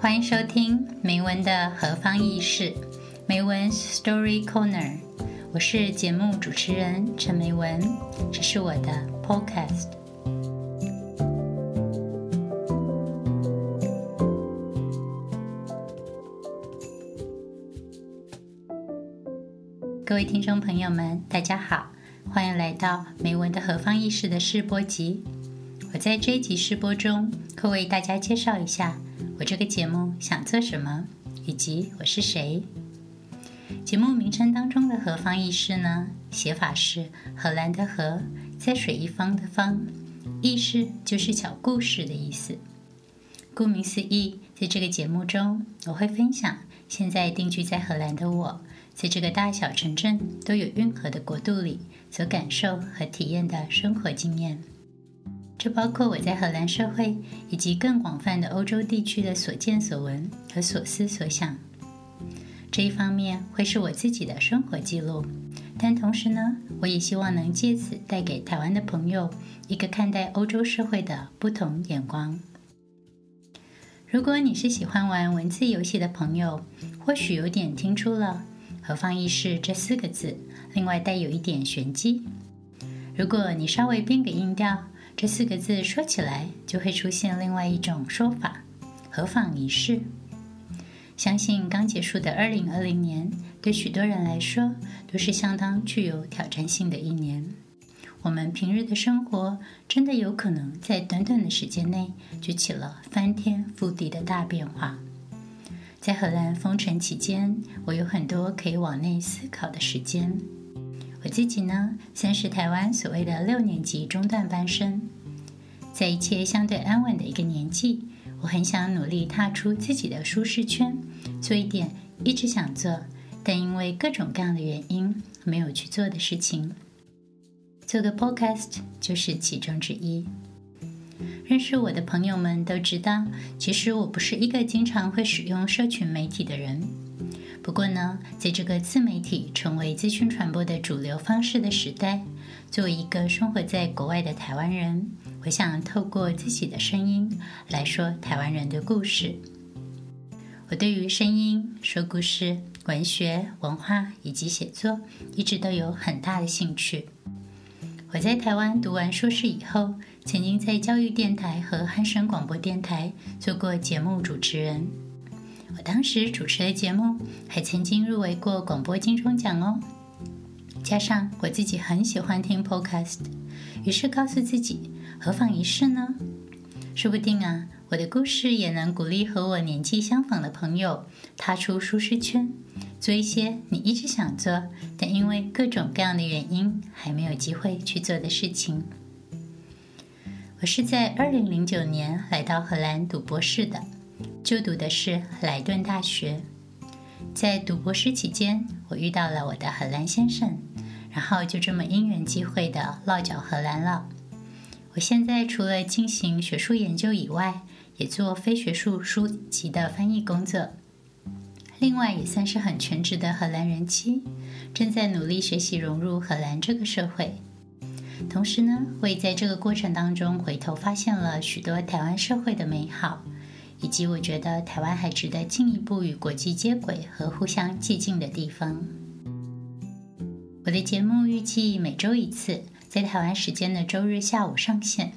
欢迎收听梅文的何方意事，梅文 Story Corner。我是节目主持人陈梅文，这是我的 Podcast。各位听众朋友们，大家好，欢迎来到梅文的何方意事的试播集。我在这一集试播中，会为大家介绍一下。我这个节目想做什么，以及我是谁？节目名称当中的“何方意事”呢？写法是荷兰的“荷”在水一方的“方”，意事就是小故事的意思。顾名思义，在这个节目中，我会分享现在定居在荷兰的我，在这个大小城镇都有运河的国度里所感受和体验的生活经验。这包括我在荷兰社会以及更广泛的欧洲地区的所见所闻和所思所想。这一方面会是我自己的生活记录，但同时呢，我也希望能借此带给台湾的朋友一个看待欧洲社会的不同眼光。如果你是喜欢玩文字游戏的朋友，或许有点听出了“何方意事”这四个字，另外带有一点玄机。如果你稍微变个音调。这四个字说起来，就会出现另外一种说法——何妨一试。相信刚结束的二零二零年，对许多人来说都是相当具有挑战性的一年。我们平日的生活真的有可能在短短的时间内就起了翻天覆地的大变化。在荷兰封城期间，我有很多可以往内思考的时间。我自己呢，算是台湾所谓的六年级中段班生，在一切相对安稳的一个年纪，我很想努力踏出自己的舒适圈，做一点一直想做，但因为各种各样的原因没有去做的事情。做个 podcast 就是其中之一。认识我的朋友们都知道，其实我不是一个经常会使用社群媒体的人。不过呢，在这个自媒体成为资讯传播的主流方式的时代，作为一个生活在国外的台湾人，我想透过自己的声音来说台湾人的故事。我对于声音、说故事、文学、文化以及写作一直都有很大的兴趣。我在台湾读完硕士以后，曾经在教育电台和汉声广播电台做过节目主持人。我当时主持的节目还曾经入围过广播金钟奖哦。加上我自己很喜欢听 Podcast，于是告诉自己，何妨一试呢？说不定啊，我的故事也能鼓励和我年纪相仿的朋友踏出舒适圈，做一些你一直想做，但因为各种各样的原因还没有机会去做的事情。我是在二零零九年来到荷兰读博士的。就读的是莱顿大学，在读博士期间，我遇到了我的荷兰先生，然后就这么因缘际会的落脚荷兰了。我现在除了进行学术研究以外，也做非学术书籍的翻译工作，另外也算是很全职的荷兰人妻，正在努力学习融入荷兰这个社会。同时呢，我也在这个过程当中回头发现了许多台湾社会的美好。以及我觉得台湾还值得进一步与国际接轨和互相接近的地方。我的节目预计每周一次，在台湾时间的周日下午上线。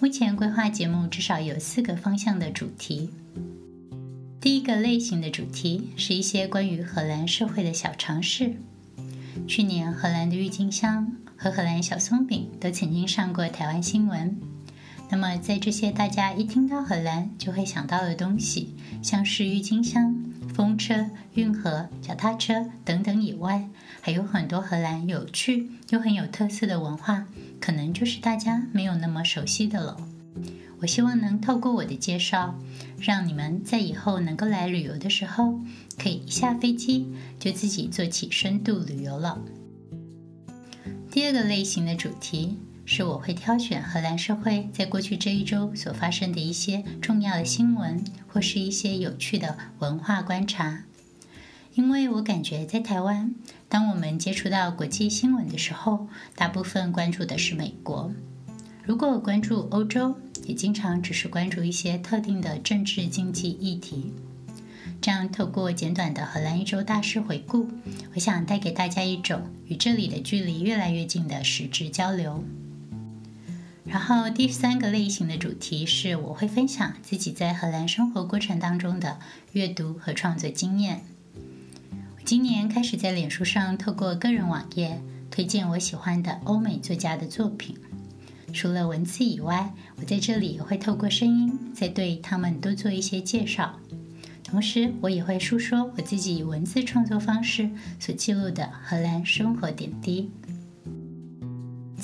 目前规划节目至少有四个方向的主题。第一个类型的主题是一些关于荷兰社会的小常识。去年荷兰的郁金香和荷兰小松饼都曾经上过台湾新闻。那么，在这些大家一听到荷兰就会想到的东西，像是郁金香、风车、运河、脚踏车等等以外，还有很多荷兰有趣又很有特色的文化，可能就是大家没有那么熟悉的了。我希望能透过我的介绍，让你们在以后能够来旅游的时候，可以一下飞机就自己做起深度旅游了。第二个类型的主题。是我会挑选荷兰社会在过去这一周所发生的一些重要的新闻，或是一些有趣的文化观察。因为我感觉在台湾，当我们接触到国际新闻的时候，大部分关注的是美国；如果关注欧洲，也经常只是关注一些特定的政治经济议题。这样，透过简短的荷兰一周大事回顾，我想带给大家一种与这里的距离越来越近的实质交流。然后，第三个类型的主题是，我会分享自己在荷兰生活过程当中的阅读和创作经验。我今年开始在脸书上透过个人网页推荐我喜欢的欧美作家的作品。除了文字以外，我在这里也会透过声音再对他们多做一些介绍。同时，我也会述说我自己文字创作方式所记录的荷兰生活点滴。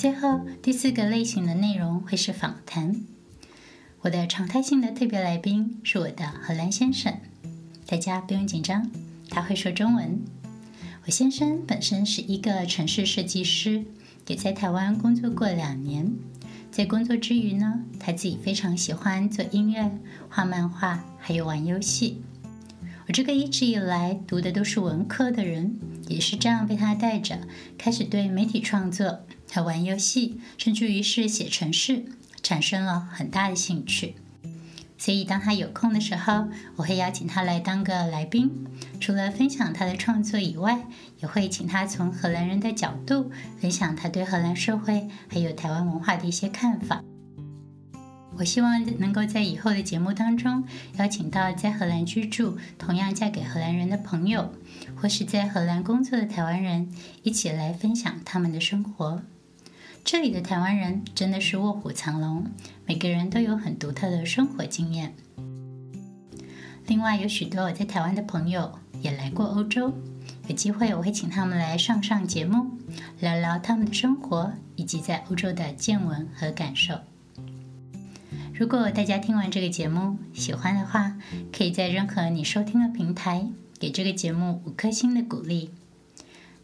最后，第四个类型的内容会是访谈。我的常态性的特别来宾是我的荷兰先生，大家不用紧张，他会说中文。我先生本身是一个城市设计师，也在台湾工作过两年。在工作之余呢，他自己非常喜欢做音乐、画漫画，还有玩游戏。我这个一直以来读的都是文科的人，也是这样被他带着，开始对媒体创作和玩游戏，甚至于是写程式，产生了很大的兴趣。所以当他有空的时候，我会邀请他来当个来宾，除了分享他的创作以外，也会请他从荷兰人的角度分享他对荷兰社会还有台湾文化的一些看法。我希望能够在以后的节目当中邀请到在荷兰居住、同样嫁给荷兰人的朋友，或是在荷兰工作的台湾人，一起来分享他们的生活。这里的台湾人真的是卧虎藏龙，每个人都有很独特的生活经验。另外，有许多我在台湾的朋友也来过欧洲，有机会我会请他们来上上节目，聊聊他们的生活以及在欧洲的见闻和感受。如果大家听完这个节目喜欢的话，可以在任何你收听的平台给这个节目五颗星的鼓励。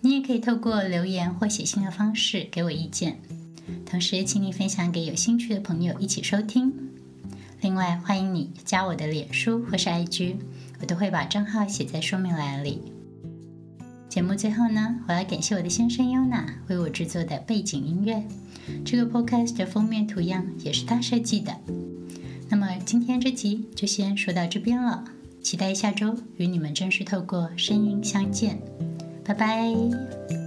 你也可以透过留言或写信的方式给我意见。同时，请你分享给有兴趣的朋友一起收听。另外，欢迎你加我的脸书或是 IG，我都会把账号写在说明栏里。节目最后呢，我要感谢我的先生优娜为我制作的背景音乐。这个 podcast 的封面图样也是他设计的。那么今天这集就先说到这边了，期待下周与你们正式透过声音相见，拜拜。